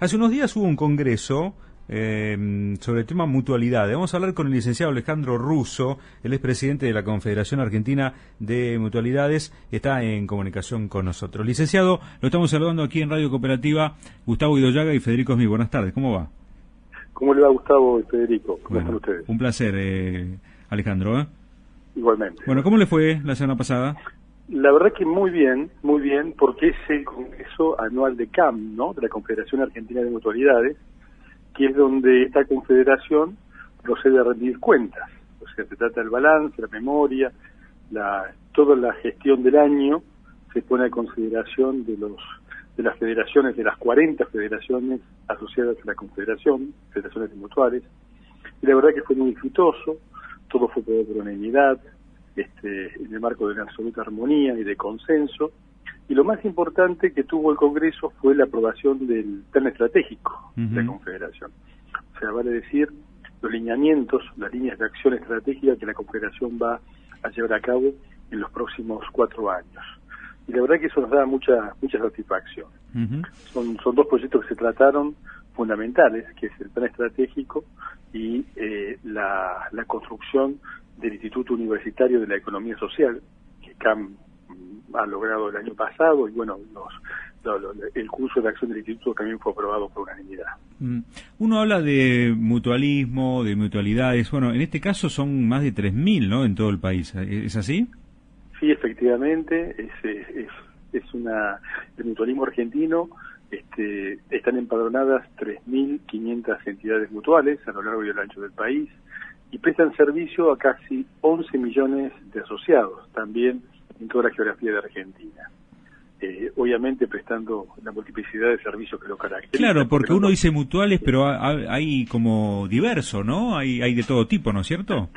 Hace unos días hubo un congreso eh, sobre el tema mutualidades. Vamos a hablar con el licenciado Alejandro Russo, él es presidente de la Confederación Argentina de Mutualidades, está en comunicación con nosotros. Licenciado, lo estamos saludando aquí en Radio Cooperativa, Gustavo Idoyaga y Federico Smith. Buenas tardes, ¿cómo va? ¿Cómo le va Gustavo y Federico? ¿Cómo están ustedes? Un placer, eh, Alejandro. ¿eh? Igualmente. Bueno, ¿cómo le fue la semana pasada? La verdad que muy bien, muy bien, porque es el congreso anual de CAM, ¿no? De la Confederación Argentina de Mutualidades, que es donde esta confederación procede a rendir cuentas. O sea, se trata del balance, la memoria, la, toda la gestión del año se pone a consideración de los de las federaciones, de las 40 federaciones asociadas a la confederación, federaciones mutuales, y la verdad que fue muy exitoso, todo fue por unanimidad, este, en el marco de una absoluta armonía y de consenso. Y lo más importante que tuvo el Congreso fue la aprobación del plan estratégico de la Confederación. O sea, vale decir, los lineamientos, las líneas de acción estratégica que la Confederación va a llevar a cabo en los próximos cuatro años. Y la verdad que eso nos da mucha mucha satisfacción. son, son dos proyectos que se trataron fundamentales, que es el plan estratégico y eh, la, la construcción del Instituto Universitario de la Economía Social, que CAM mm, ha logrado el año pasado, y bueno, el curso de acción del instituto también fue aprobado por unanimidad. Mm. Uno habla de mutualismo, de mutualidades, bueno, en este caso son más de 3.000, ¿no?, en todo el país, ¿es así? Sí, efectivamente, es, es, es una, el mutualismo argentino este, están empadronadas 3.500 entidades mutuales a lo largo y a ancho del país, y prestan servicio a casi 11 millones de asociados, también en toda la geografía de Argentina. Eh, obviamente prestando la multiplicidad de servicios que lo caracterizan. Claro, porque uno dice mutuales, pero hay como diverso, ¿no? Hay, hay de todo tipo, ¿no es cierto?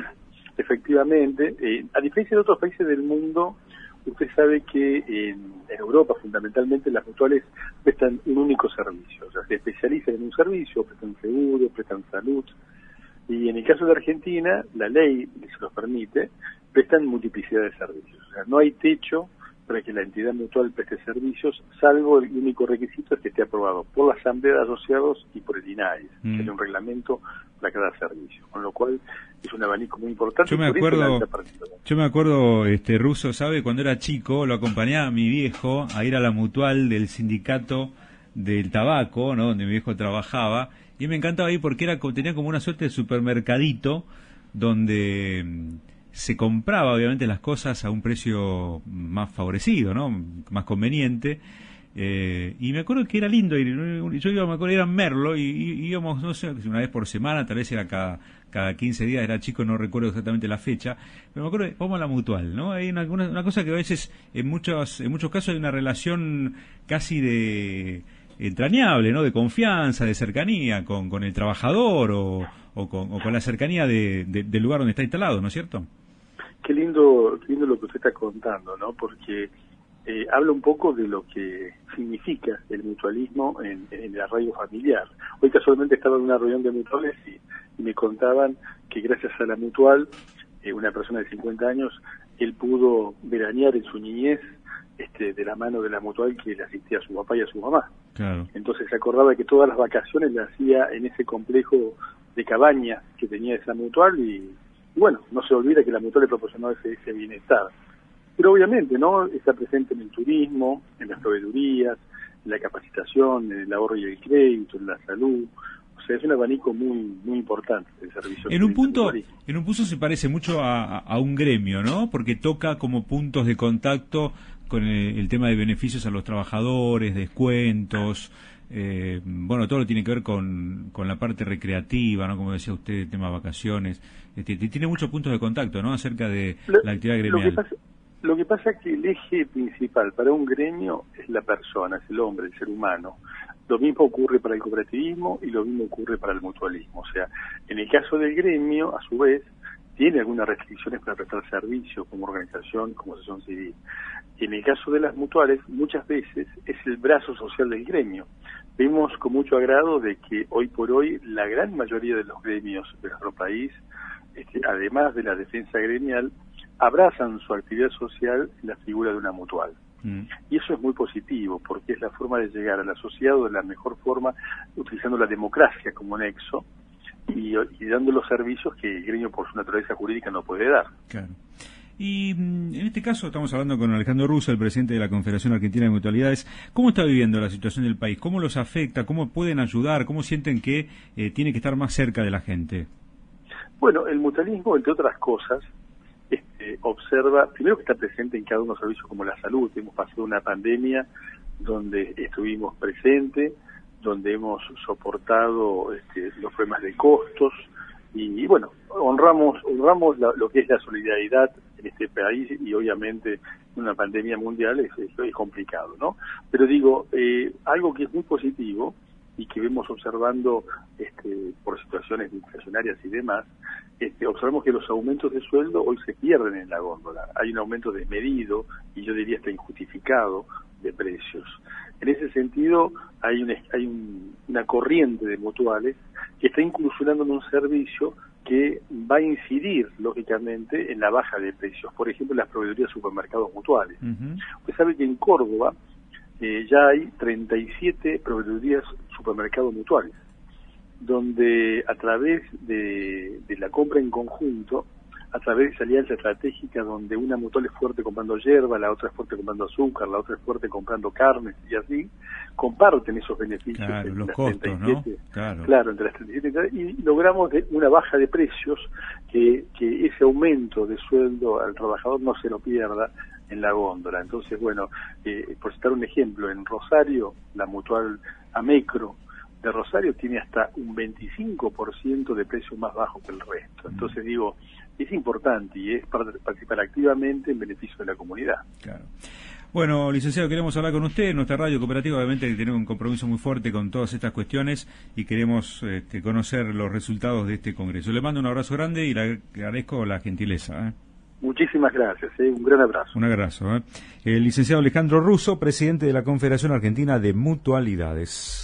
Efectivamente. Eh, a diferencia de otros países del mundo, usted sabe que en, Europa fundamentalmente las mutuales prestan un único servicio, o sea, se especializan en un servicio, prestan seguro, prestan salud, y en el caso de Argentina, la ley se los permite, prestan multiplicidad de servicios. O sea, no hay techo para que la entidad mutual preste servicios, salvo el único requisito es que esté aprobado por la Asamblea de Asociados y por el INAES, que mm. es un reglamento para cada servicio. Con lo cual es un abanico muy importante. Yo me acuerdo, yo me acuerdo, este Ruso, ¿sabe? Cuando era chico lo acompañaba a mi viejo a ir a la mutual del sindicato del tabaco, ¿no? Donde mi viejo trabajaba y me encantaba ahí porque era tenía como una suerte de supermercadito donde mm, se compraba obviamente las cosas a un precio más favorecido, ¿no? Más conveniente. Eh, y me acuerdo que era lindo ir. Yo iba, me acuerdo, era Merlo y, íbamos, no sé, una vez por semana, tal vez era cada, cada 15 días, era chico, no recuerdo exactamente la fecha. Pero me acuerdo, vamos a la mutual, ¿no? Hay una, una cosa que a veces, en muchos, en muchos casos, hay una relación casi de entrañable, ¿no? De confianza, de cercanía con, con el trabajador o, o, con, o con la cercanía de, del lugar donde está instalado, ¿no es cierto? Qué lindo, qué lindo lo que usted está contando, ¿no? Porque eh, habla un poco de lo que significa el mutualismo en, en la radio familiar. Hoy casualmente estaba en una reunión de mutuales y, me contaban que gracias a la mutual, eh, una persona de 50 años, él pudo veranear en su niñez este, de la mano de la mutual que le asistía a su papá y a su mamá. Entonces se acordaba que todas las vacaciones las hacía en ese complejo de cabañas que tenía esa mutual y, bueno, no se olvida que la mutual le proporcionó ese, ese bienestar. Pero obviamente, ¿no? Está presente en el turismo, en las proveedurías, en la capacitación, en el ahorro y el crédito, en la salud. O sea, es un abanico muy muy importante el servicio. En un punto, en un punto se parece mucho a, a, un gremio, ¿no? Porque toca como puntos de contacto con el, tema de beneficios a los trabajadores, descuentos, eh, bueno, todo lo tiene que ver con, con la parte recreativa, ¿no? Como decía usted, el tema de vacaciones. Este, tiene muchos puntos de contacto, ¿no? Acerca de la actividad gremial. Lo que, pasa, es que el eje principal para un gremio es la persona, es el hombre, el ser humano. Lo mismo ocurre para el cooperativismo y lo mismo ocurre para el mutualismo. O sea, en el caso del gremio, a su vez, tiene algunas restricciones para prestar servicio como organización, como asociación civil. Y en el caso de las mutuales, muchas veces es el brazo social del gremio. Vemos con mucho agrado de que hoy por hoy la gran mayoría de los gremios de nuestro país, este, además de la defensa gremial, abrazan su actividad social en la figura de una mutual. Mm. Y eso es muy positivo, porque es la forma de llegar al asociado de la mejor forma, utilizando la democracia como nexo y, dando los servicios que el gremio por su naturaleza jurídica no puede dar. Claro. Y mm, en este caso estamos hablando con Alejandro Russo, el presidente de la Confederación Argentina de Mutualidades. ¿Cómo está viviendo la situación del país? ¿Cómo los afecta? ¿Cómo pueden ayudar? ¿Cómo sienten que eh, tiene que estar más cerca de la gente? Bueno, el mutualismo, entre otras cosas, este, observa, primero que está presente en cada uno de los servicios como la salud. Hemos pasado una pandemia donde estuvimos presentes, donde hemos soportado este, los problemas de costos y, bueno, honramos honramos lo que es la solidaridad este país y obviamente una pandemia mundial es, es, complicado, ¿no? Pero digo, eh, algo que es muy positivo y que vemos observando este, por situaciones inflacionarias y demás, este, observamos que los aumentos de sueldo hoy se pierden en la góndola. Hay un aumento desmedido y yo diría hasta injustificado de precios. En ese sentido, hay, una, hay una corriente de mutuales que está incursionando en un servicio que va a incidir, lógicamente, en la baja de precios. Por ejemplo, las proveedorías de supermercados mutuales. Usted sabe que en Córdoba eh, ya hay 37 proveedorías supermercados mutuales, donde a través de, la compra en conjunto, a través de esa alianza estratégica donde una mutual es fuerte comprando hierba, la otra es fuerte comprando azúcar, la otra es fuerte comprando carnes y así, comparten esos beneficios claro, entre los costos, ¿no? claro. entre las 37 y logramos una baja de precios que, que ese aumento de sueldo al trabajador no se lo pierda en la góndola. Entonces, bueno, eh, por citar un ejemplo, en Rosario, la mutual Amecro de Rosario tiene hasta un 25% de precio más bajo que el resto. Entonces, digo, es importante y es participar activamente en beneficio de la comunidad. Claro. Bueno, licenciado, queremos hablar con usted. Nuestra radio cooperativa obviamente tiene un compromiso muy fuerte con todas estas cuestiones y queremos este, conocer los resultados de este congreso. Le mando un abrazo grande y le agradezco la gentileza. ¿eh? Muchísimas gracias, ¿eh? un gran abrazo. Un abrazo. ¿eh? El licenciado Alejandro Russo, presidente de la Confederación Argentina de Mutualidades.